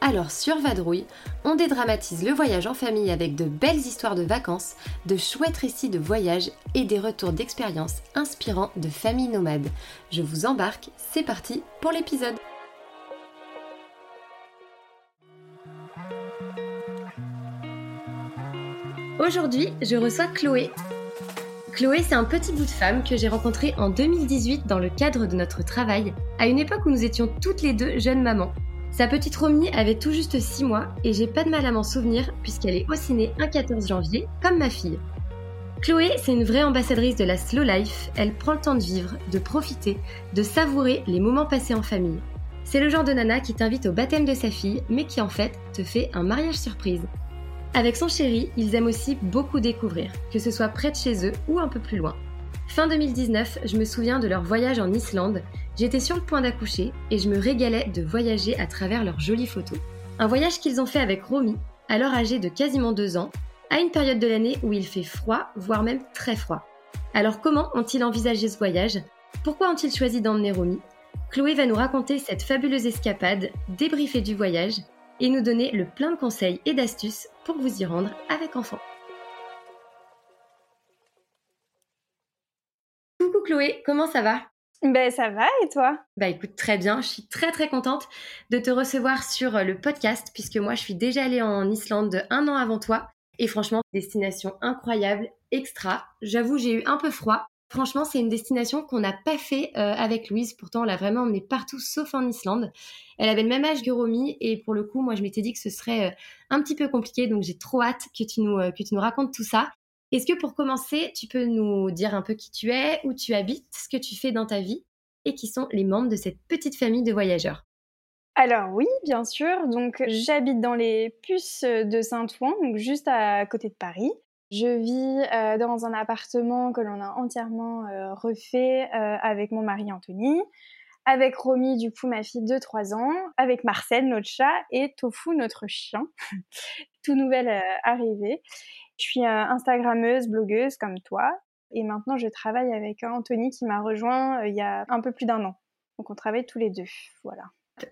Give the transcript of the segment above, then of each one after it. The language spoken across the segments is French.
Alors sur Vadrouille, on dédramatise le voyage en famille avec de belles histoires de vacances, de chouettes récits de voyage et des retours d'expériences inspirants de familles nomades. Je vous embarque, c'est parti pour l'épisode. Aujourd'hui, je reçois Chloé. Chloé, c'est un petit bout de femme que j'ai rencontré en 2018 dans le cadre de notre travail, à une époque où nous étions toutes les deux jeunes mamans. Sa petite Romy avait tout juste 6 mois et j'ai pas de mal à m'en souvenir puisqu'elle est aussi née un 14 janvier, comme ma fille. Chloé, c'est une vraie ambassadrice de la slow life, elle prend le temps de vivre, de profiter, de savourer les moments passés en famille. C'est le genre de nana qui t'invite au baptême de sa fille, mais qui en fait te fait un mariage surprise. Avec son chéri, ils aiment aussi beaucoup découvrir, que ce soit près de chez eux ou un peu plus loin. Fin 2019, je me souviens de leur voyage en Islande. J'étais sur le point d'accoucher et je me régalais de voyager à travers leurs jolies photos. Un voyage qu'ils ont fait avec Romy, alors âgée de quasiment deux ans, à une période de l'année où il fait froid, voire même très froid. Alors comment ont-ils envisagé ce voyage? Pourquoi ont-ils choisi d'emmener Romy? Chloé va nous raconter cette fabuleuse escapade, débriefer du voyage et nous donner le plein de conseils et d'astuces pour vous y rendre avec enfant. Chloé, comment ça va? Ben ça va et toi? Bah écoute très bien, je suis très très contente de te recevoir sur euh, le podcast puisque moi je suis déjà allée en Islande un an avant toi et franchement destination incroyable, extra. J'avoue j'ai eu un peu froid. Franchement c'est une destination qu'on n'a pas fait euh, avec Louise, pourtant on l'a vraiment emmenée partout sauf en Islande. Elle avait le même âge que Romy et pour le coup moi je m'étais dit que ce serait euh, un petit peu compliqué donc j'ai trop hâte que tu nous que tu nous racontes tout ça. Est-ce que pour commencer, tu peux nous dire un peu qui tu es, où tu habites, ce que tu fais dans ta vie et qui sont les membres de cette petite famille de voyageurs? Alors oui, bien sûr. Donc j'habite dans les Puces de Saint-Ouen, donc juste à côté de Paris. Je vis euh, dans un appartement que l'on a entièrement euh, refait euh, avec mon mari Anthony, avec Romy, du coup ma fille de 3 ans, avec Marcel, notre chat, et Tofu, notre chien, tout nouvel arrivé. Je suis euh, Instagrammeuse, blogueuse comme toi. Et maintenant, je travaille avec Anthony qui m'a rejoint euh, il y a un peu plus d'un an. Donc, on travaille tous les deux. Voilà.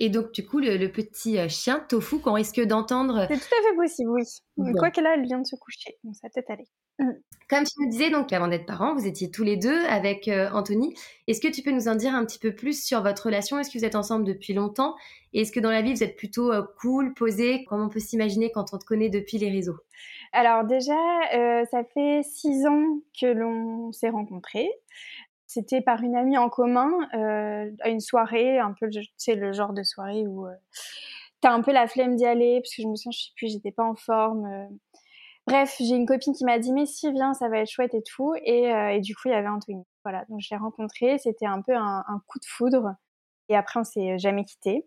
Et donc, du coup, le, petit euh, chien Tofu qu'on risque d'entendre. C'est tout à fait possible, oui. Quoi qu'elle a, elle vient de se coucher. Donc, ça peut-être aller. Mmh. Comme tu nous disais, donc, avant d'être parents, vous étiez tous les deux avec Anthony. Est-ce que tu peux nous en dire un petit peu plus sur votre relation? Est-ce que vous êtes ensemble depuis longtemps? Et est-ce que dans la vie, vous êtes plutôt cool, posé, comme on peut s'imaginer quand on te connaît depuis les réseaux? Alors déjà, euh, ça fait six ans que l'on s'est rencontrés. C'était par une amie en commun euh, à une soirée, un peu, c'est le genre de soirée où euh, t'as un peu la flemme d'y aller, parce que je me souviens, je sais plus, j'étais pas en forme. Bref, j'ai une copine qui m'a dit mais si viens, ça va être chouette et tout, et, du coup il y avait Anthony. Voilà, donc je l'ai rencontré, c'était un peu un, coup de foudre, et après on s'est jamais quitté.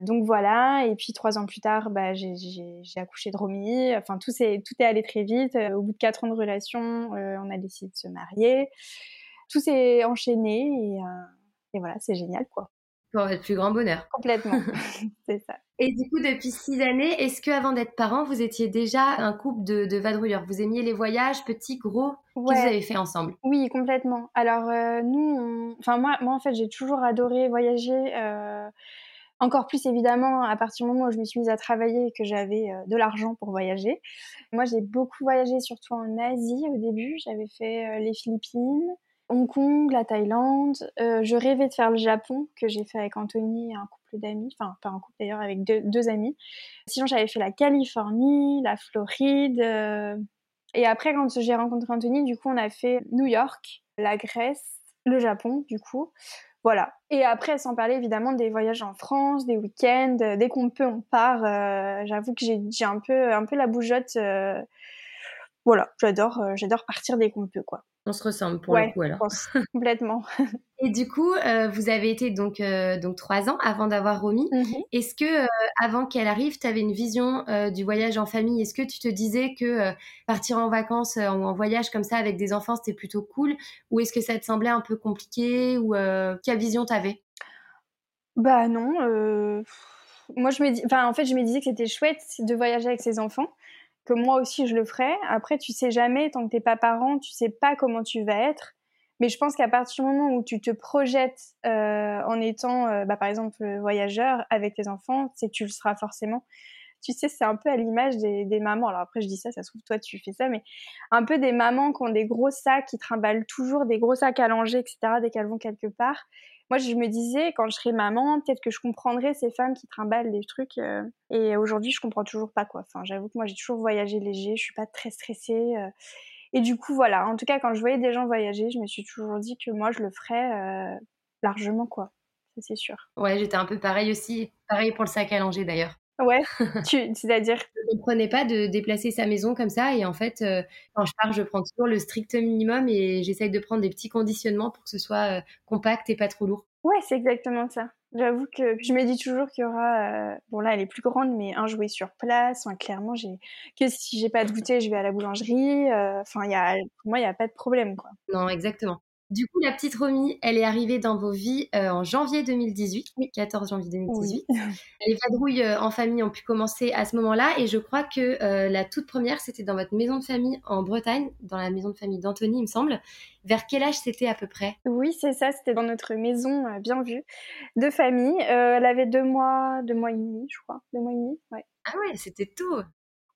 Donc voilà, et puis trois ans plus tard, bah, j'ai accouché de Romy. Enfin, tout, est, tout est allé très vite. Euh, au bout de quatre ans de relation, euh, on a décidé de se marier. Tout s'est enchaîné euh, et voilà, c'est génial quoi. Pour votre plus grand bonheur. Complètement, c'est ça. Et du coup, depuis six années, est-ce que avant d'être parent, vous étiez déjà un couple de, de vadrouilleurs? Vous aimiez les voyages, petits, gros Qu'est-ce que vous avez fait ensemble? Oui, complètement. Alors nous, enfin moi, moi en fait, j'ai toujours adoré voyager. Encore plus évidemment à partir du moment où je me suis mise à travailler et que j'avais euh, de l'argent pour voyager. Moi, j'ai beaucoup voyagé, surtout en Asie au début. J'avais fait euh, les Philippines, Hong Kong, la Thaïlande. Euh, je rêvais de faire le Japon, que j'ai fait avec Anthony et un couple d'amis. Enfin, pas un couple d'ailleurs, avec deux, amis. Sinon, j'avais fait la Californie, la Floride. Et après, quand j'ai rencontré Anthony, du coup, on a fait New York, la Grèce, le Japon, du coup. Voilà. Et après, sans parler évidemment des voyages en France, des week-ends, euh, dès qu'on peut, on part. Euh, j'avoue que j'ai un peu, un peu la bougeotte. Euh, voilà, j'adore, j'adore partir dès qu'on peut, quoi. On se ressemble pour le coup alors. complètement. Et du coup, vous avez été donc donc trois ans avant d'avoir Romy. Mmh Est-ce que avant qu'elle arrive, tu avais une vision du voyage en famille? Est-ce que tu te disais que partir en vacances ou en voyage comme ça avec des enfants c'était plutôt cool? Ou est-ce que ça te semblait un peu compliqué? Ou quelle vision t'avais? Bah non. Moi je me dis, enfin en fait je me disais que c'était chouette de voyager avec ses enfants que moi aussi je le ferais. Après, tu sais jamais, tant que t'es pas parent, tu sais pas comment tu vas être. Mais je pense qu'à partir du moment où tu te projettes euh, en étant, euh, bah, par exemple, voyageur avec tes enfants, c'est tu le seras forcément. Tu sais, c'est un peu à l'image des, des, mamans. Alors après, je dis ça, ça se trouve, toi, tu fais ça, mais un peu des mamans qui ont des gros sacs, qui trimballent toujours des gros sacs à langer, etc., dès qu'elles vont quelque part moi, je me disais, quand je serai maman, peut-être que je comprendrai ces femmes qui trimballent des trucs. Euh, et aujourd'hui, je comprends toujours pas quoi. J'avoue que moi, j'ai toujours voyagé léger. Je suis pas très stressée. Euh. et du coup, voilà. En tout cas, quand je voyais des gens voyager, je me suis toujours dit que moi, je le ferais euh, largement, quoi. Ça, c'est sûr. Ouais, j'étais un peu pareil aussi. Pareil pour le sac à langer, d'ailleurs. Ouais, c'est-à-dire? Je ne comprenais pas de déplacer sa maison comme ça. Et en fait, euh, quand je pars, je prends toujours le strict minimum et j'essaye de prendre des petits conditionnements pour que ce soit euh, compact et pas trop lourd. Ouais, c'est exactement ça. J'avoue que je me dis toujours qu'il y aura, euh, bon là elle est plus grande, mais un jouet sur place. Enfin, clairement, j'ai que si j'ai pas de goûter, je vais à la boulangerie. Enfin, il y a, pour moi, il n'y a pas de problème, quoi. Non, exactement. Du coup, la petite Romy, elle est arrivée dans vos vies euh, en janvier 2018, oui. 14 janvier 2018. Les vadrouilles euh, en famille ont pu commencer à ce moment-là et je crois que euh, la toute première, c'était dans votre maison de famille en Bretagne, dans la maison de famille d'Anthony, il me semble. Vers quel âge c'était à peu près? Oui, c'est ça, c'était dans notre maison bien vue de famille. elle avait deux mois, deux mois et demi, je crois. Deux mois et demi, ouais. Ah ouais, c'était tôt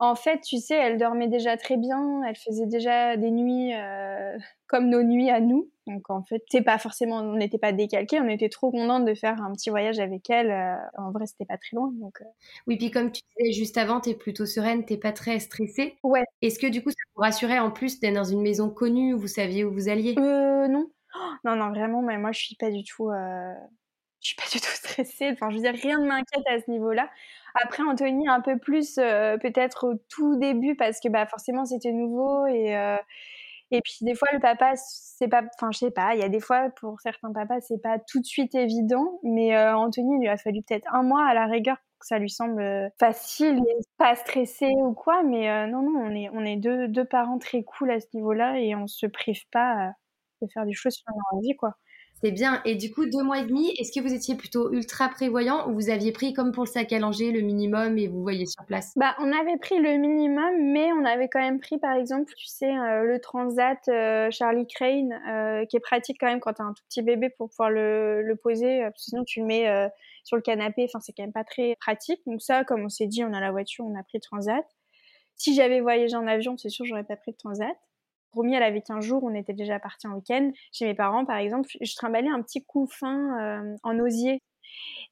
en fait, tu sais, elle dormait déjà très bien, elle faisait déjà des nuits euh, comme nos nuits à nous. Donc en fait, c'est pas forcément, on n'était pas décalqués, on était trop contente de faire un petit voyage avec elle. Euh, en vrai, c'était pas très loin. Donc euh. oui, puis comme tu disais juste avant, t'es plutôt sereine, t'es pas très stressée. Ouais. Est-ce que du coup, ça vous rassurait en plus d'être dans une maison connue où vous saviez où vous alliez? Euh non, non non vraiment, mais moi je suis pas du tout je suis pas du tout stressée. Enfin, je veux dire, rien ne m'inquiète à ce niveau-là. Après, Anthony, un peu plus, euh, peut-être au tout début, parce que bah, forcément, c'était nouveau. Et, euh, et puis, des fois, le papa, c'est pas. Enfin, je sais pas, il y a des fois, pour certains papas, c'est pas tout de suite évident. Mais euh, Anthony, il lui a fallu peut-être un mois à la rigueur pour que ça lui semble facile et pas stressé ou quoi. Mais non, non, on est, on est deux, deux parents très cool à ce niveau-là et on se prive pas de faire des choses sur notre vie, quoi. C'est bien. Et du coup, deux mois et demi, est-ce que vous étiez plutôt ultra prévoyant ou vous aviez pris comme pour le sac à langer le minimum et vous voyez sur place? Bah, on avait pris le minimum, mais on avait quand même pris, par exemple, tu sais, euh, le Transat euh, Charlie Crane, euh, qui est pratique quand même quand t'as un tout petit bébé pour pouvoir le, le poser, sinon tu le mets sur le canapé. Enfin, c'est quand même pas très pratique. Donc ça, comme on s'est dit, on a la voiture, on a pris le Transat. Si j'avais voyagé en avion, c'est sûr, j'aurais pas pris le Transat. Elle avait 15 jours, on était déjà partis en week-end. Chez mes parents, par exemple, je trimballais un petit couffin euh, en osier.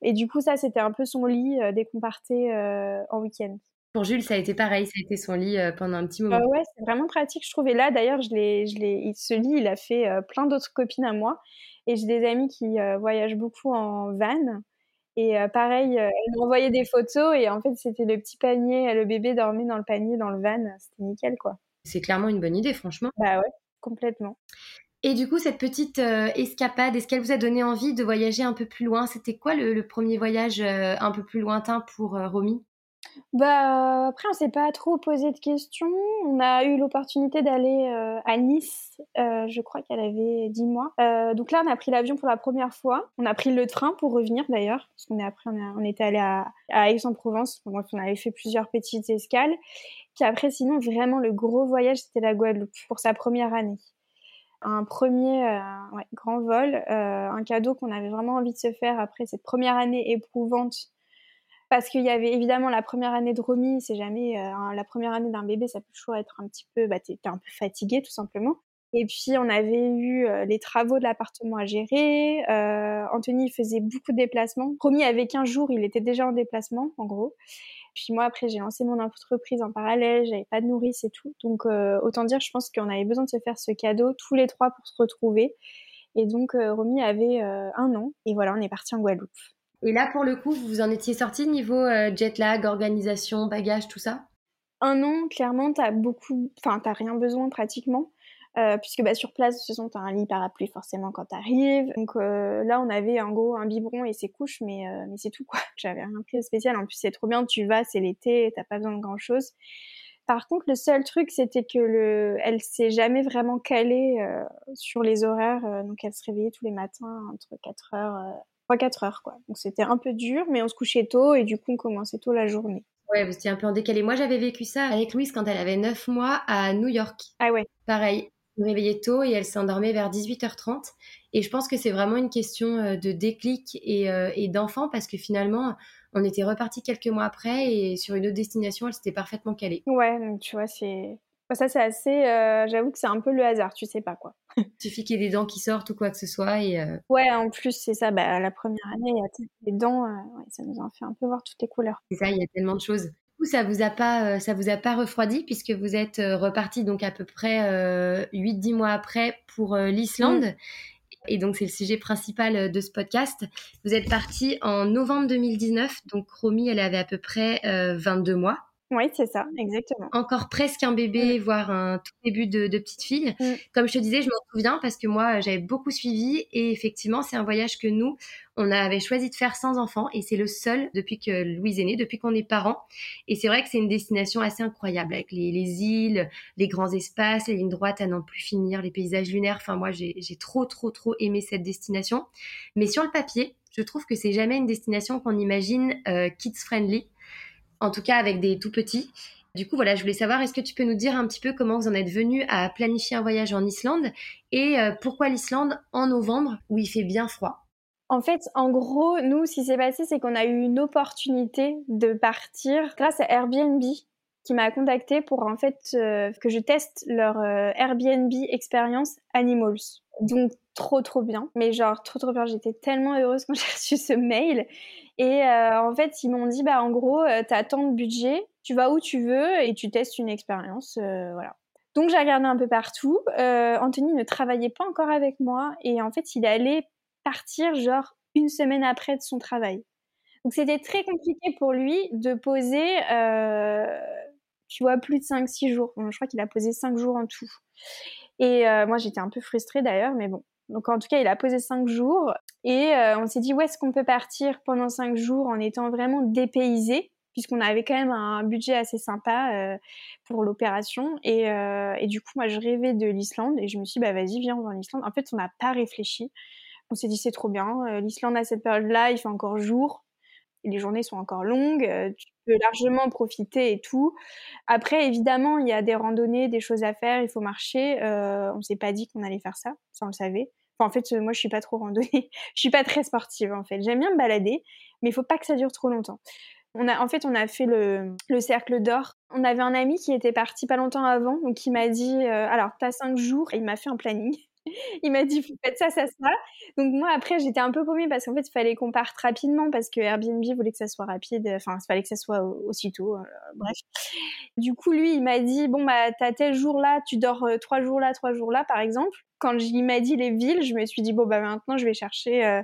Et du coup, ça, c'était un peu son lit euh, dès qu'on partait euh, en week-end. Pour Jules, ça a été pareil, ça a été son lit pendant un petit moment. ouais, c'est vraiment pratique, je trouve. Et là, d'ailleurs, je je ce lit, il a fait plein d'autres copines à moi. Et j'ai des amis qui voyagent beaucoup en van. Et pareil, elles m'envoyaient des photos et en fait, c'était le petit panier, le bébé dormait dans le panier dans le van. C'était nickel, quoi. C'est clairement une bonne idée, franchement. Bah ouais, complètement. Et du coup, cette petite euh, escapade, est-ce qu'elle vous a donné envie de voyager un peu plus loin? C'était quoi le, premier voyage euh, un peu plus lointain pour euh, Romy? Bah, après, on s'est pas trop posé de questions. On a eu l'opportunité d'aller euh, à Nice, euh, je crois qu'elle avait 10 mois. Euh, donc là, on a pris l'avion pour la première fois. On a pris le train pour revenir d'ailleurs, parce qu'on après, on, était allé à, Aix-en-Provence. On avait fait plusieurs petites escales. Puis après, sinon, vraiment, le gros voyage, c'était la Guadeloupe pour sa première année un premier grand vol, un cadeau qu'on avait vraiment envie de se faire après cette première année éprouvante parce qu'il y avait évidemment la première année de Romy, c'est jamais euh, la première année d'un bébé, ça peut toujours être un petit peu, bah, t'es un peu fatigué tout simplement. Et puis on avait eu euh, les travaux de l'appartement à gérer. Euh, Anthony faisait beaucoup de déplacements. Romy avait 15 jours, il était déjà en déplacement en gros. Puis moi après j'ai lancé mon entreprise en parallèle, j'avais pas de nourrice et tout. Donc autant dire, je pense qu'on avait besoin de se faire ce cadeau tous les trois pour se retrouver. Et donc Romy avait un an et voilà, on est parti en Guadeloupe. Et là, pour le coup, vous en étiez sorti niveau euh, jet lag, organisation, bagage, tout ça? Un an, clairement, t'as beaucoup, enfin, t'as rien besoin pratiquement. Euh, puisque bah, sur place, de toute façon, tu as un lit parapluie forcément quand tu arrives. Donc euh, là, on avait en gros un biberon et ses couches, mais, euh, c'est tout quoi. J'avais rien pris de spécial. En plus, c'est trop bien, tu vas, c'est l'été, t'as pas besoin de grand chose. Par contre, le seul truc, c'était que le, elle s'est jamais vraiment calée sur les horaires. donc, elle se réveillait tous les matins entre 4 heures, 3-4 heures, quoi. Donc, c'était un peu dur, mais on se couchait tôt et du coup, on commençait tôt la journée. Ouais, c'était un peu en décalé. Moi, j'avais vécu ça avec Louise quand elle avait 9 mois à New York. Ah ouais. Pareil me réveillait tôt et elle s'endormait vers 18h30. Et je pense que c'est vraiment une question euh, de déclic euh, et, d'enfant parce que finalement, on était reparti quelques mois après et sur une autre destination, elle s'était parfaitement calée. Ouais, donc tu vois, c'est. Ça, c'est assez. Euh, j'avoue que c'est un peu le hasard, tu sais pas quoi. Il suffit qu'il y ait des dents qui sortent ou quoi que ce soit. Et, Ouais, en plus, c'est ça. Bah, la première année, il y a des dents. ça nous a fait un peu voir toutes les couleurs. C'est ça, il y a tellement de choses ça vous a pas, euh, ça vous a pas refroidi puisque vous êtes euh, reparti donc à peu près 8-10 euh, mois après pour l'Islande. Mm. Et donc, c'est le sujet principal de ce podcast. Vous êtes parti en novembre 2019. Donc, Romy, elle avait à peu près 22 mois. Oui, c'est ça, exactement. Encore presque un bébé, mm. voire un tout début de, petite fille. Mm. Comme je te disais, je m'en souviens parce que moi, j'avais beaucoup suivi et effectivement, c'est un voyage que nous, on avait choisi de faire sans enfants et c'est le seul depuis que Louise est née, depuis qu'on est parents. Et c'est vrai que c'est une destination assez incroyable avec les, îles, les grands espaces, les lignes droites à n'en plus finir, les paysages lunaires. Enfin, moi, j'ai trop, trop, trop aimé cette destination. Mais sur le papier, je trouve que c'est jamais une destination qu'on imagine euh, kids friendly en tout cas avec des tout petits. Du coup, voilà, je voulais savoir, est-ce que tu peux nous dire un petit peu comment vous en êtes venu à planifier un voyage en Islande et euh, pourquoi l'Islande en novembre où il fait bien froid? En fait, en gros, nous, ce qui s'est passé, c'est qu'on a eu une opportunité de partir grâce à Airbnb qui m'a contacté pour en fait euh, que je teste leur euh, Airbnb expérience Animals. Donc trop trop bien, mais genre trop trop bien. J'étais tellement heureuse quand j'ai reçu ce mail et euh, en fait, ils m'ont dit, bah, en gros, euh, tu as tant de budget, tu vas où tu veux et tu testes une expérience. Euh, voilà. Donc, j'ai regardé un peu partout. Anthony ne travaillait pas encore avec moi et en fait, il allait partir genre une semaine après de son travail. Donc, c'était très compliqué pour lui de poser, tu vois, plus de 5-6 jours. je crois qu'il a posé 5 jours en tout. Et moi, j'étais un peu frustrée d'ailleurs, mais bon, donc en tout cas, il a posé cinq jours et euh, on s'est dit où est-ce qu'on peut partir pendant cinq jours en étant vraiment dépaysé puisqu'on avait quand même un budget assez sympa euh, pour l'opération. Euh, et, du coup, moi, je rêvais de l'Islande et je me suis dit, bah vas-y, viens, on va en Islande. En fait, on n'a pas réfléchi. On s'est dit, c'est trop bien. L'Islande, à cette période-là, il fait encore jour. les journées sont encore longues. tu peux largement profiter et tout. Après, évidemment, il y a des randonnées, des choses à faire. Il faut marcher. on s'est pas dit qu'on allait faire ça. Ça, on le savait en fait, moi, je suis pas trop randonnée. je suis pas très sportive, en fait. J'aime bien me balader, mais il faut pas que ça dure trop longtemps. On en fait, on a fait le, cercle d'or. On avait un ami qui était parti pas longtemps avant, donc il m'a dit, euh, alors, t'as cinq jours, et il m'a fait un planning. il m'a dit, faites ça, ça, ça. Donc moi, après, j'étais un peu paumée parce qu'en fait, il fallait qu'on parte rapidement parce que Airbnb voulait que ça soit rapide. Enfin, il fallait que ça soit aussitôt. Euh, bref. Du coup, lui, il m'a dit, bon, bah, t'as tel jour là, tu dors euh, trois jours là, trois jours là, par exemple quand il m'a dit les villes, je me suis dit bon bah maintenant je vais chercher euh,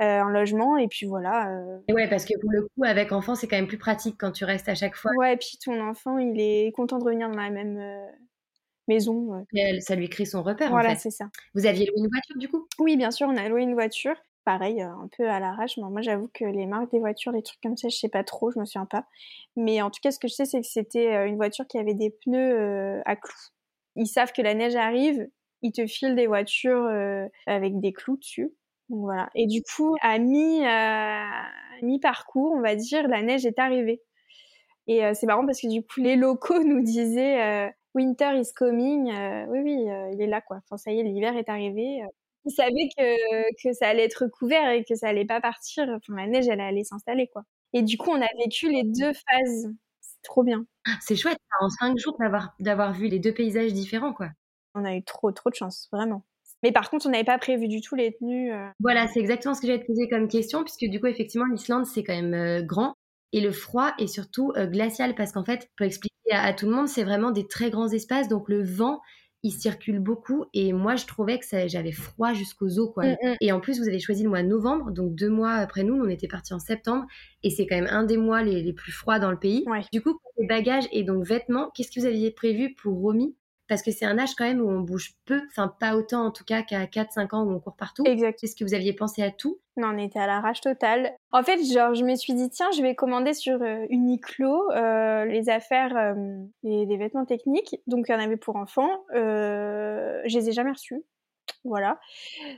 un logement et puis voilà. Et ouais parce que pour le coup avec enfant c'est quand même plus pratique quand tu restes à chaque fois. Ouais et puis ton enfant il est content de revenir dans la même maison. ça lui crée son repère. Voilà en fait. c'est ça. Vous aviez loué une voiture du coup? Oui bien sûr on a loué une voiture. Pareil, un peu à l'arrache. moi, j'avoue que les marques des voitures, les trucs comme ça, je sais pas trop, je me souviens pas. Mais en tout cas, ce que je sais, c'est que c'était une voiture qui avait des pneus à clous. Ils savent que la neige arrive, ils te filent des voitures euh, avec des clous dessus. Donc voilà. Et du coup, à mi, euh, mi parcours, on va dire, la neige est arrivée. Et euh, c'est marrant parce que du coup, les locaux nous disaient Winter is coming. oui, oui, il est là quoi. Enfin, ça y est, l'hiver est arrivé. Ils savaient que, que ça allait être couvert et que ça allait pas partir. Enfin, la neige, elle allait s'installer quoi. Et du coup, on a vécu les deux phases. C'est trop bien. C'est chouette, en cinq jours, d'avoir vu les deux paysages différents quoi. On a eu trop, trop de chance, vraiment. Mais par contre, on n'avait pas prévu du tout les tenues. Euh. Voilà, c'est exactement ce que j'allais te poser comme question, puisque du coup, effectivement, l'Islande, c'est quand même euh, grand. Et le froid est surtout euh, glacial, parce qu'en fait, pour expliquer à, tout le monde, c'est vraiment des très grands espaces, donc le vent il circule beaucoup et moi je trouvais que j'avais froid jusqu'aux os quoi. Mm, mm. Et en plus vous avez choisi le mois de novembre, donc deux mois après nous, on était partis en septembre et c'est quand même un des mois les, plus froids dans le pays. Du coup, les bagages et donc vêtements, qu'est-ce que vous aviez prévu pour Romy? Parce que c'est un âge quand même où on bouge peu, enfin pas autant en tout cas qu'à 4-5 ans où on court partout. Exact. Est-ce que vous aviez pensé à tout? Non, on était à l'arrache totale. En fait, genre, je me suis dit, tiens, je vais commander sur euh, Uniqlo euh, les affaires, euh, les, vêtements techniques. Donc, il y en avait pour enfants. je les ai jamais reçus. Voilà.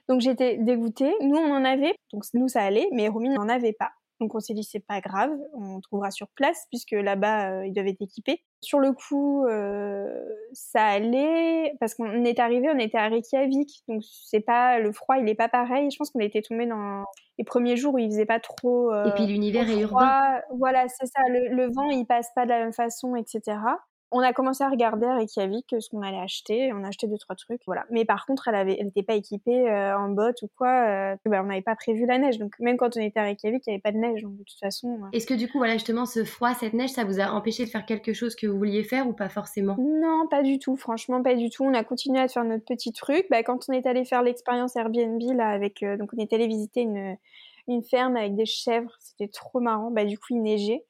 Donc, j'étais dégoûtée. Nous, on en avait. Donc, nous, ça allait. Mais Romy n'en avait pas. Donc on s'est dit c'est pas grave, on trouvera sur place puisque là-bas euh, ils doivent être équipés. Sur le coup, euh, ça allait parce qu'on est arrivé, on était à Reykjavik, donc c'est pas le froid, il est pas pareil. Je pense qu'on était tombé dans les premiers jours où il faisait pas trop. Euh, Et puis l'univers est urbain. Voilà, c'est ça. Le, le, vent il passe pas de la même façon, etc on a commencé à regarder avec Yavik ce qu'on allait acheter. On a acheté deux trois trucs, voilà. Mais par contre, elle avait, elle n'était pas équipée euh, en bottes ou quoi. Euh, bah, on n'avait pas prévu la neige, donc même quand on était avec Yavik, il n'y avait pas de neige. Donc de toute façon. Euh. Est-ce que du coup, voilà, justement, ce froid, cette neige, ça vous a empêché de faire quelque chose que vous vouliez faire ou pas forcément? Non, pas du tout. Franchement, pas du tout. On a continué à faire notre petit truc. Bah, quand on est allé faire l'expérience Airbnb là, avec, donc on est allé visiter une une ferme avec des chèvres. C'était trop marrant. Bah, du coup, il neigeait.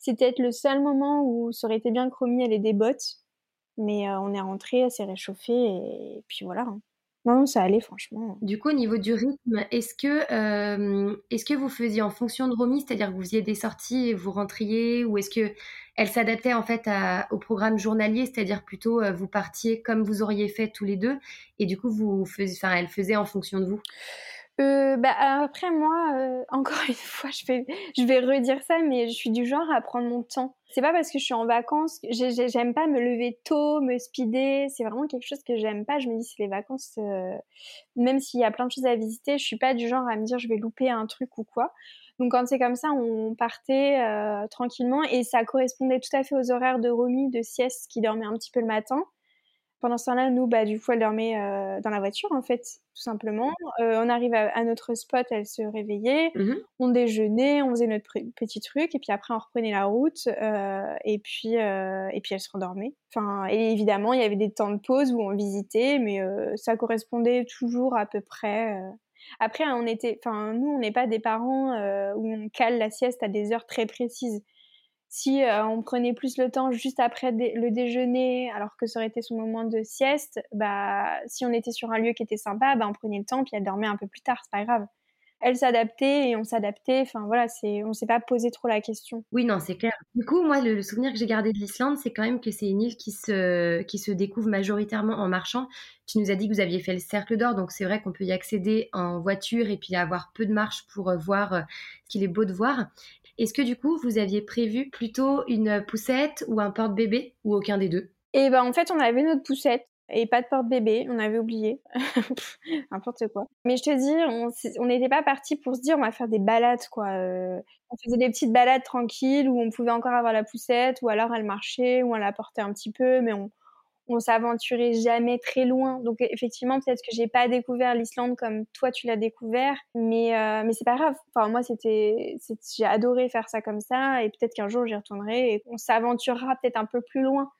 C'était peut-être le seul moment où ça aurait été bien que Romy ait des bottes. Mais euh, on est rentré, elle s'est réchauffée et, puis voilà. Hein. Non, ça allait franchement. Du coup, au niveau du rythme, est-ce que, euh, est-ce que vous faisiez en fonction de Romy, c'est-à-dire que vous faisiez des sorties et vous rentriez, ou est-ce que elle s'adaptait en fait au programme journalier, c'est-à-dire plutôt euh, vous partiez comme vous auriez fait tous les deux, et du coup vous enfin, elle faisait en fonction de vous? Euh, bah, après moi, euh, encore une fois, je vais, redire ça, mais je suis du genre à prendre mon temps. C'est pas parce que je suis en vacances, j'aime pas me lever tôt, me speeder. C'est vraiment quelque chose que j'aime pas. Je me dis c'est les vacances, euh, même s'il y a plein de choses à visiter, je suis pas du genre à me dire je vais louper un truc ou quoi. Donc quand c'est comme ça, on partait tranquillement et ça correspondait tout à fait aux horaires de Romy de sieste qui dormait un petit peu le matin. Pendant ce temps-là, nous, bah, du coup, elle dormait euh, dans la voiture, en fait, tout simplement. Euh, on arrive à, notre spot, elle se réveillait, mmh on déjeunait, on faisait notre petit truc, et puis après, on reprenait la route, euh, et puis et puis elle se rendormait. Enfin, et évidemment, il y avait des temps de pause où on visitait, mais ça correspondait toujours à peu près. Après, on était, enfin, nous, on n'est pas des parents où on cale la sieste à des heures très précises. Si euh, on prenait plus le temps juste après le déjeuner, alors que ça aurait été son moment de sieste, bah si on était sur un lieu qui était sympa, bah on prenait le temps puis elle dormait un peu plus tard, c'est pas grave. Elle s'adaptait et on s'adaptait. Enfin voilà, c'est on s'est pas posé trop la question. Oui non c'est clair. Du coup moi le, souvenir que j'ai gardé de l'Islande c'est quand même que c'est une île qui se qui se découvre majoritairement en marchant. Tu nous as dit que vous aviez fait le cercle d'or donc c'est vrai qu'on peut y accéder en voiture et puis avoir peu de marche pour euh, voir euh, ce qu'il est beau de voir. Est-ce que du coup, vous aviez prévu plutôt une poussette ou un porte-bébé ou aucun des deux? Eh ben en fait, on avait notre poussette et pas de porte-bébé, on avait oublié. N'importe quoi. Mais je te dis, on n'était pas parti pour se dire on va faire des balades quoi. Euh. on faisait des petites balades tranquilles où on pouvait encore avoir la poussette ou alors elle marchait ou on la portait un petit peu, mais on, on s'aventurait jamais très loin. Donc effectivement, peut-être que j'ai pas découvert l'Islande comme toi tu l'as découvert, mais euh, mais c'est pas grave. Enfin moi c'était j'ai adoré faire ça comme ça et peut-être qu'un jour j'y retournerai et on s'aventurera peut-être un peu plus loin.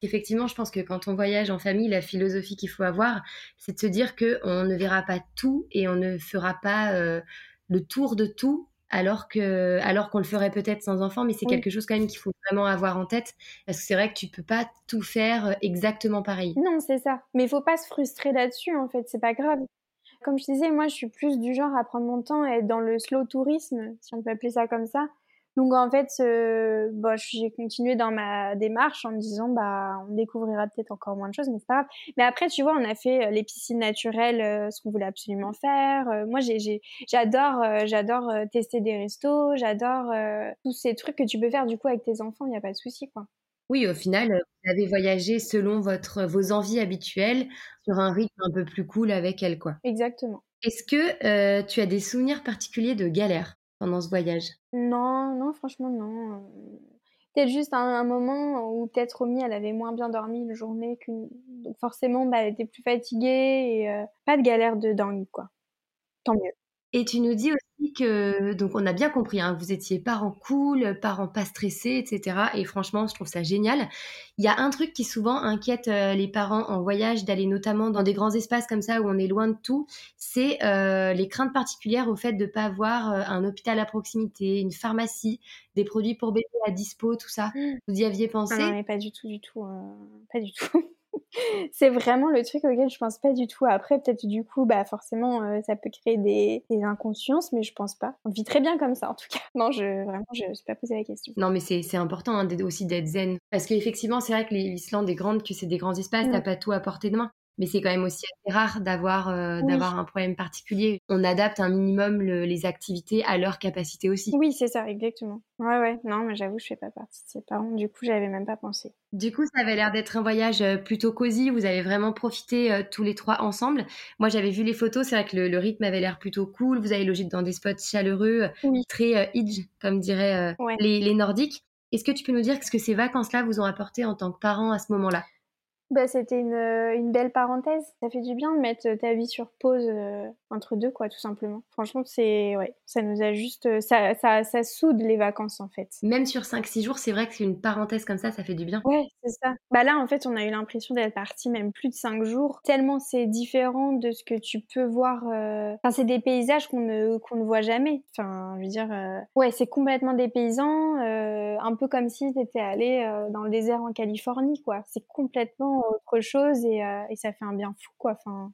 Effectivement, je pense que quand on voyage en famille, la philosophie qu'il faut avoir, c'est de se dire que on ne verra pas tout et on ne fera pas euh, le tour de tout alors que alors qu'on le ferait peut-être sans enfant mais c'est quelque chose quand même qu'il faut vraiment avoir en tête parce que c'est vrai que tu peux pas tout faire euh, exactement pareil. Non, c'est ça. Mais il faut pas se frustrer là-dessus en fait, c'est pas grave. Comme je disais, moi je suis plus du genre à prendre mon temps et être dans le slow tourisme, si on peut appeler ça comme ça. Donc en fait, euh, bon, j'ai continué dans ma démarche en me disant bah on découvrira peut-être encore moins de choses, mais c'est pas grave. Mais après, tu vois, on a fait euh, les piscines naturelles, euh, ce qu'on voulait absolument faire. moi, j'adore, j'adore tester des restos, j'adore tous ces trucs que tu peux faire du coup avec tes enfants. Il n'y a pas de souci, quoi. Oui, au final, vous avez voyagé selon votre vos envies habituelles sur un rythme un peu plus cool avec elle, quoi. Exactement. Est-ce que tu as des souvenirs particuliers de galères pendant ce voyage? Non, non, franchement, non. Peut-être juste un, moment où peut-être Romy, elle avait moins bien dormi une journée qu'une. Donc forcément, bah, elle était plus fatiguée et euh, pas de galère de dingue, quoi. Tant mieux. Et tu nous dis aussi que, donc on a bien compris, hein, vous étiez parents cool, parents pas stressés, etc. Et franchement, je trouve ça génial. Il y a un truc qui souvent inquiète euh, les parents en voyage, d'aller notamment dans des grands espaces comme ça où on est loin de tout, c'est euh, les craintes particulières au fait de pas avoir euh, un hôpital à proximité, une pharmacie, des produits pour bébé à dispo, tout ça. Mmh. Vous y aviez pensé? Ah Non, mais pas du tout, du tout, pas du tout. c'est vraiment le truc auquel je pense pas du tout. Après, peut-être du coup, bah forcément, euh, ça peut créer des, inconsciences, mais je pense pas. On vit très bien comme ça, en tout cas. Non, je vraiment, je ne suis pas posé la question. Non, mais c'est important hein, aussi d'être zen, parce qu'effectivement, c'est vrai que l'Islande est grande, que c'est des grands espaces, tu t'as mm. pas tout à portée de main mais c'est quand même aussi assez rare d'avoir euh, d'avoir un problème particulier. On adapte un minimum les activités à leur capacité aussi. Oui, c'est ça, exactement. Ouais, ouais. Non, mais j'avoue, je fais pas partie de ses parents. Du coup, j'avais même pas pensé. Du coup, ça avait l'air d'être un voyage euh, plutôt cosy. Vous avez vraiment profité euh, tous les trois ensemble. Moi, j'avais vu les photos. C'est vrai que le, rythme avait l'air plutôt cool. Vous avez logé dans des spots chaleureux, très euh, comme diraient les, les Nordiques. Est-ce que tu peux nous dire ce que ces vacances-là vous ont apporté en tant que parents à ce moment-là? Bah, c'était une, euh, une, belle parenthèse. Ça fait du bien de mettre ta vie sur pause euh, entre deux, quoi, tout simplement. Franchement, c'est, ouais, ça nous a juste, euh, ça, ça, ça soude les vacances, en fait. Même sur 5-6 jours, c'est vrai que c'est une parenthèse comme ça, ça fait du bien. Ouais, c'est ça. Bah là, en fait, on a eu l'impression d'être parti même plus de 5 jours, tellement c'est différent de ce que tu peux voir. Enfin, c'est des paysages qu'on ne, qu'on ne voit jamais. Enfin, je veux dire, ouais, c'est complètement dépaysant, un peu comme si tu étais allé dans le désert en Californie, quoi. C'est complètement autre chose euh, et, ça fait un bien fou, quoi. Enfin,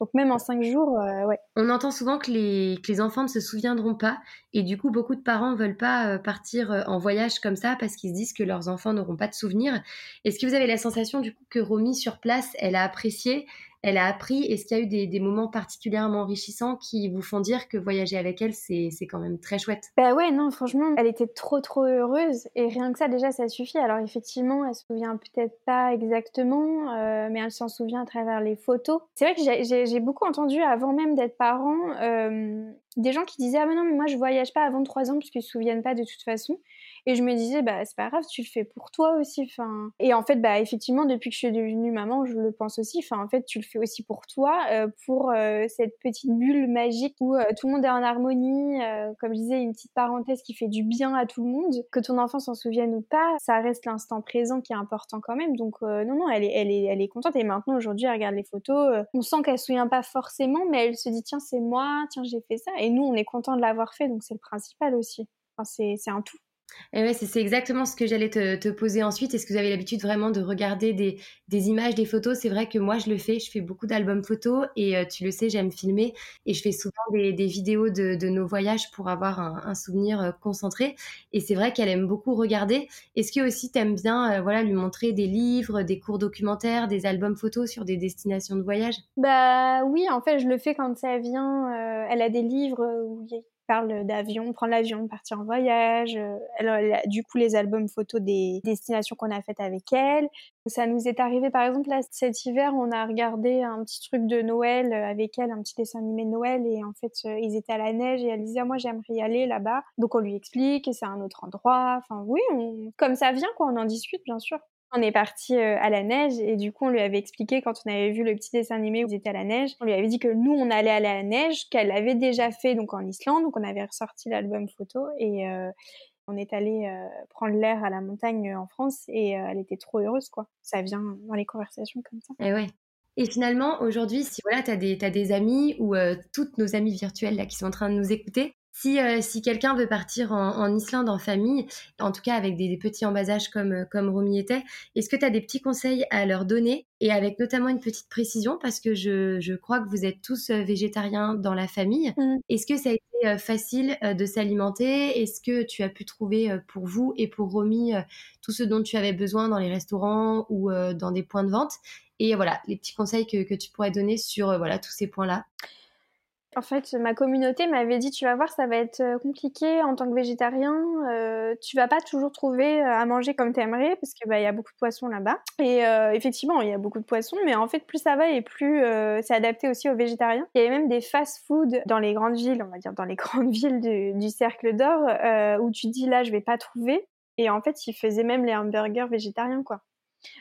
donc même en cinq jours, euh, ouais. On entend souvent que les, que les, enfants ne se souviendront pas et du coup beaucoup de parents veulent pas euh, partir en voyage comme ça parce qu'ils se disent que leurs enfants n'auront pas de souvenirs. Est-ce que vous avez la sensation du coup que Romy sur place, elle a apprécié elle a appris Est-ce qu'il y a eu des, moments particulièrement enrichissants qui vous font dire que voyager avec elle, c'est quand même très chouette? Bah ouais, non, franchement, elle était trop trop heureuse et rien que ça, déjà, ça suffit. Alors effectivement, elle se souvient peut-être pas exactement, euh, mais elle s'en souvient à travers les photos. C'est vrai que j'ai beaucoup entendu avant même d'être parent euh, des gens qui disaient ah mais non mais moi je voyage pas avant 3 ans puisqu'ils se souviennent pas de toute façon et je me disais bah c'est pas grave tu le fais pour toi aussi enfin. Et en fait bah effectivement depuis que je suis devenue maman je le pense aussi enfin en fait tu le fais aussi pour toi euh, pour euh, cette petite bulle magique où euh, tout le monde est en harmonie comme je disais une petite parenthèse qui fait du bien à tout le monde. Que ton enfant s'en souvienne ou pas ça reste l'instant présent qui est important quand même. Donc non non elle est elle est elle est contente. Et maintenant aujourd'hui elle regarde les photos on sent qu'elle se souvient pas forcément mais elle se dit tiens c'est moi tiens j'ai fait ça. Et nous, on est content de l'avoir fait, donc c'est le principal aussi. Enfin, c'est un tout. Et ouais, c'est exactement ce que j'allais te, poser ensuite. Est-ce que vous avez l'habitude vraiment de regarder des, images, des photos? C'est vrai que moi, je le fais. Je fais beaucoup d'albums photos et euh, tu le sais, j'aime filmer et je fais souvent des, vidéos de, nos voyages pour avoir un, souvenir euh, concentré. Et c'est vrai qu'elle aime beaucoup regarder. Est-ce que aussi t'aimes bien euh, voilà, lui montrer des livres, des cours documentaires, des albums photos sur des destinations de voyage? Bah oui, en fait, je le fais quand ça vient. elle a des livres où il parle d'avion, prendre l'avion, partir en voyage. Euh, elle, du coup, les albums photos des destinations qu'on a faites avec elle. Ça nous est arrivé, par exemple, là, cet hiver, on a regardé un petit truc de Noël euh, avec elle, un petit dessin animé de Noël, et en fait, euh, ils étaient à la neige, et elle disait, ah, moi, j'aimerais y aller là-bas. Donc, on lui explique, c'est un autre endroit. Enfin, oui, comme ça vient, quoi, on en discute, bien sûr. On est parti euh, à la neige et du coup on lui avait expliqué quand on avait vu le petit dessin animé où ils étaient à la neige, on lui avait dit que nous on allait à la neige, qu'elle avait déjà fait donc en Islande, donc on avait ressorti l'album photo et euh, on est allé euh, prendre l'air à la montagne en France et elle était trop heureuse quoi. Ça vient dans les conversations comme ça. Et eh ouais. Et finalement, aujourd'hui, si voilà, tu as des, amis ou toutes nos amis virtuelles là, qui sont en train de nous écouter, si, euh, si quelqu'un veut partir en, Islande en famille, en tout cas avec des, petits en bas âge comme, euh, comme Romy était, est-ce que tu as des petits conseils à leur donner et avec notamment une petite précision parce que je, je crois que vous êtes tous euh, végétariens dans la famille. Mmh. Est-ce que ça a été facile de s'alimenter? Est-ce que tu as pu trouver pour vous et pour Romy tout ce dont tu avais besoin dans les restaurants ou dans des points de vente? Et voilà, les petits conseils que, que tu pourrais donner sur voilà, tous ces points-là. En fait, ma communauté m'avait dit, tu vas voir, ça va être euh, compliqué en tant que végétarien. Euh, tu vas pas toujours trouver euh, à manger comme tu aimerais parce que bah y a beaucoup de poissons là-bas. Et euh, effectivement, il y a beaucoup de poissons, mais en fait, plus ça va et plus c'est adapté aussi aux végétariens. Il y avait même des fast-food dans les grandes villes, on va dire dans les grandes villes du, du cercle d'or, où tu dis là, je vais pas trouver. Et en fait, ils faisaient même les hamburgers végétariens, quoi.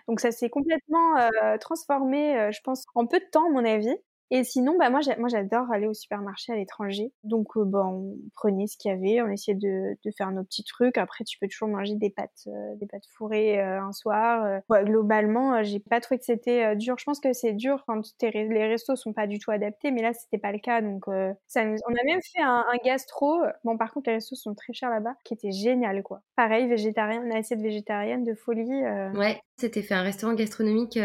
Donc ça s'est complètement transformé, je pense, en peu de temps, à mon avis. Et sinon, bah moi, moi j'adore aller au supermarché à l'étranger. Donc, euh, bah, on prenait ce qu'il y avait, on essayait de, de, faire nos petits trucs. Après, tu peux toujours manger des pâtes, euh, des pâtes fourrées euh, un soir. Ouais, globalement, j'ai pas trouvé que c'était dur. Je pense que c'est dur quand les restos sont pas du tout adaptés, mais là, c'était pas le cas. Donc, on a même fait un, un, gastro. Bon, par contre, les restos sont très chers là-bas, qui était génial, quoi. Pareil, végétarien, une assiette végétarienne de folie. Ouais, c'était fait un restaurant gastronomique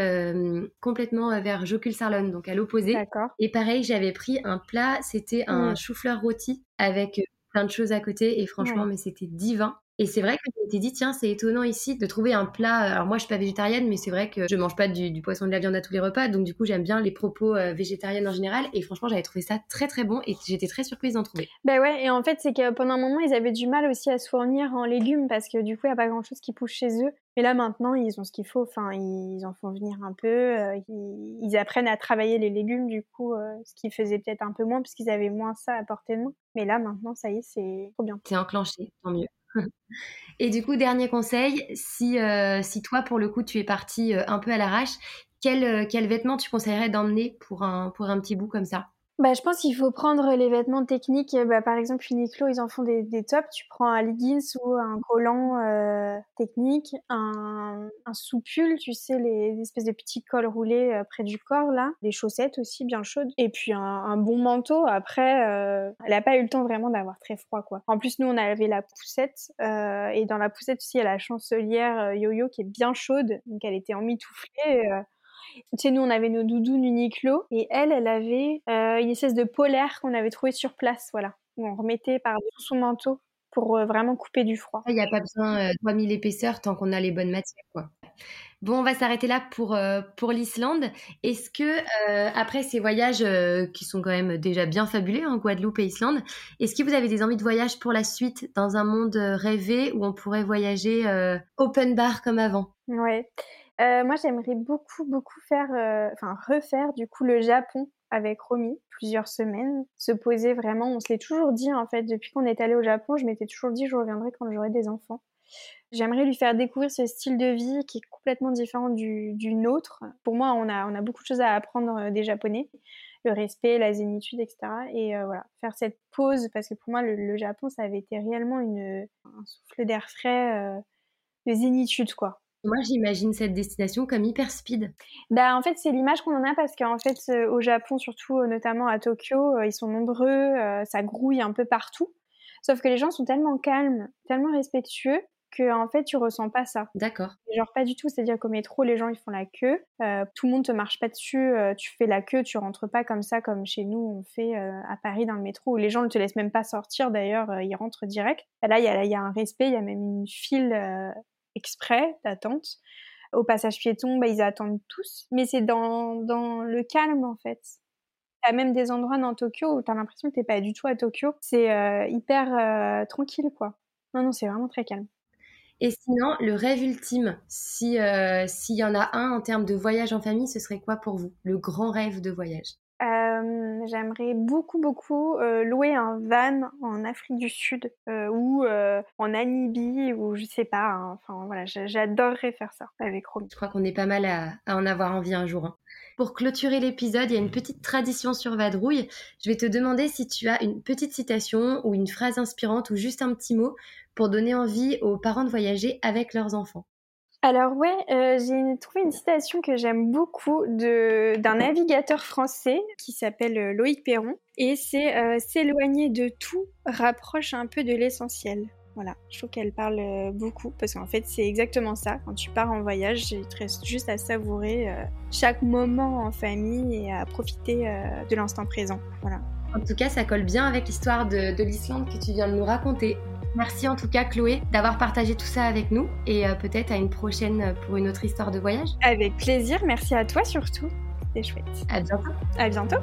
complètement vers Jocul-Sarlonne, donc à l'opposé. Et pareil, j'avais pris un plat, c'était un mmh. chou-fleur rôti avec plein de choses à côté et franchement, mais c'était divin. Et c'est vrai que je m'étais dit, tiens, c'est étonnant ici de trouver un plat. Alors moi, je suis pas végétarienne, mais c'est vrai que je mange pas du, poisson de la viande à tous les repas, donc du coup, j'aime bien les propos euh, végétariennes en général. Et franchement, j'avais trouvé ça très très bon et j'étais très surprise d'en trouver. Ben ouais, et en fait, c'est que pendant un moment, ils avaient du mal aussi à se fournir en légumes parce que du coup, il y a pas grand chose qui pousse chez eux. Mais là maintenant, ils ont ce qu'il faut. Enfin, ils en font venir un peu. Euh, ils, apprennent à travailler les légumes, du coup, euh, ce qu'ils faisaient peut-être un peu moins puisqu'ils avaient moins ça à portée de main. Mais là maintenant, ça y est, c'est trop bien. C'est enclenché, tant mieux. Et du coup, dernier conseil, si, euh, si toi, pour le coup, tu es parti euh, un peu à l'arrache, quel, euh, quel vêtement tu conseillerais d'emmener pour un, pour un petit bout comme ça? Bah, je pense qu'il faut prendre les vêtements techniques. Bah, par exemple, Uniqlo, ils en font des, des tops. Tu prends un leggings ou un collant euh, technique, un, un soupule, tu sais, les, espèces de petits cols roulés euh, près du corps, là. Les chaussettes aussi, bien chaudes. Et puis un, un bon manteau. Après, euh, elle a pas eu le temps vraiment d'avoir très froid, quoi. En plus, nous, on avait la poussette. Euh, et dans la poussette aussi, il y a la chancelière euh, Yo-Yo qui est bien chaude. Donc, elle était emmitouflée. Tu sais, nous, on avait nos doudounes Uniqlo et elle, elle avait euh, une espèce de polaire qu'on avait trouvé sur place, voilà, où on remettait par-dessous son manteau pour euh, vraiment couper du froid. Il n'y a pas besoin euh, de 3000 épaisseurs tant qu'on a les bonnes matières, quoi. Bon, on va s'arrêter là pour, pour l'Islande. Est-ce que, après ces voyages qui sont quand même déjà bien fabuleux, en hein, Guadeloupe et Islande, est-ce que vous avez des envies de voyage pour la suite dans un monde rêvé où on pourrait voyager open bar comme avant? Ouais. Euh, moi, j'aimerais beaucoup, beaucoup faire, euh, refaire du coup le Japon avec Romy, plusieurs semaines, se poser vraiment. On se l'est toujours dit en fait depuis qu'on est allé au Japon. Je m'étais toujours dit je reviendrai quand j'aurai des enfants. J'aimerais lui faire découvrir ce style de vie qui est complètement différent du, du nôtre. Pour moi, on a, on a beaucoup de choses à apprendre euh, des Japonais le respect, la zénitude, etc. Et voilà, faire cette pause, parce que pour moi, le, Japon, ça avait été réellement une, un souffle d'air frais, de zénitude, quoi. Moi, j'imagine cette destination comme hyper speed. Bah, en fait, c'est l'image qu'on en a parce qu'en fait, euh, au Japon, surtout euh, notamment à Tokyo, euh, ils sont nombreux, ça grouille un peu partout. Sauf que les gens sont tellement calmes, tellement respectueux que en fait, tu ressens pas ça. D'accord. Genre pas du tout, c'est-à-dire qu'au métro, les gens ils font la queue, tout le monde te marche pas dessus, tu fais la queue, tu rentres pas comme ça comme chez nous on fait à Paris dans le métro où les gens ne te laissent même pas sortir. D'ailleurs, ils rentrent direct. là, il y a, y a, un respect, il y a même une file exprès d'attente. Au passage piéton, bah, ils attendent tous, mais c'est dans, dans le calme en fait. Il y a même des endroits dans Tokyo où tu as l'impression que t'es pas du tout à Tokyo. C'est euh, hyper euh, tranquille quoi. Non, non, c'est vraiment très calme. Et sinon, le rêve ultime, si euh, s'il y en a un en termes de voyage en famille, ce serait quoi pour vous? Le grand rêve de voyage? Euh, j'aimerais beaucoup, beaucoup euh, louer un van en Afrique du Sud euh, ou en Namibie ou je sais pas. Hein. Enfin j'adorerais faire ça avec Romy. Je crois qu'on est pas mal à, en avoir envie un jour. Hein. Pour clôturer l'épisode, il y a une petite tradition sur Vadrouille. Je vais te demander si tu as une petite citation ou une phrase inspirante ou juste un petit mot pour donner envie aux parents de voyager avec leurs enfants. Alors ouais, euh, j'ai trouvé une citation que j'aime beaucoup d'un navigateur français qui s'appelle euh, Loïc Perron et c'est euh, s'éloigner de tout rapproche un peu de l'essentiel. Voilà, je trouve qu'elle parle beaucoup parce qu'en fait c'est exactement ça. Quand tu pars en voyage, il te reste juste à savourer chaque moment en famille et à profiter de l'instant présent. Voilà. En tout cas, ça colle bien avec l'histoire de, de l'Islande que tu viens de nous raconter. Merci en tout cas Chloé d'avoir partagé tout ça avec nous et euh, peut-être à une prochaine pour une autre histoire de voyage. Avec plaisir, merci à toi surtout. C'est chouette. À bientôt. À bientôt.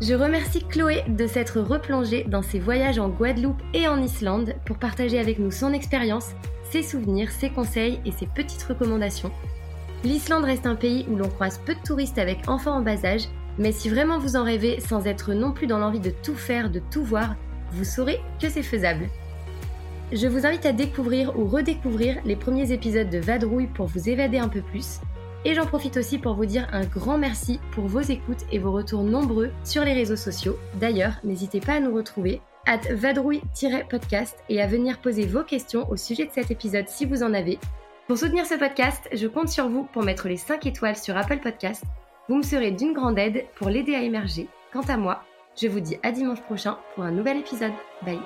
Je remercie Chloé de s'être replongée dans ses voyages en Guadeloupe et en Islande pour partager avec nous son expérience, ses souvenirs, ses conseils et ses petites recommandations. L'Islande reste un pays où l'on croise peu de touristes avec enfants en bas âge mais si vraiment vous en rêvez sans être non plus dans l'envie de tout faire, de tout voir, vous saurez que c'est faisable. Je vous invite à découvrir ou redécouvrir les premiers épisodes de Vadrouille pour vous évader un peu plus. Et j'en profite aussi pour vous dire un grand merci pour vos écoutes et vos retours nombreux sur les réseaux sociaux. D'ailleurs, n'hésitez pas à nous retrouver at vadrouille-podcast et à venir poser vos questions au sujet de cet épisode si vous en avez. Pour soutenir ce podcast, je compte sur vous pour mettre les 5 étoiles sur Apple Podcast. Vous me serez d'une grande aide pour l'aider à émerger. Quant à moi, je vous dis à dimanche prochain pour un nouvel épisode. Bye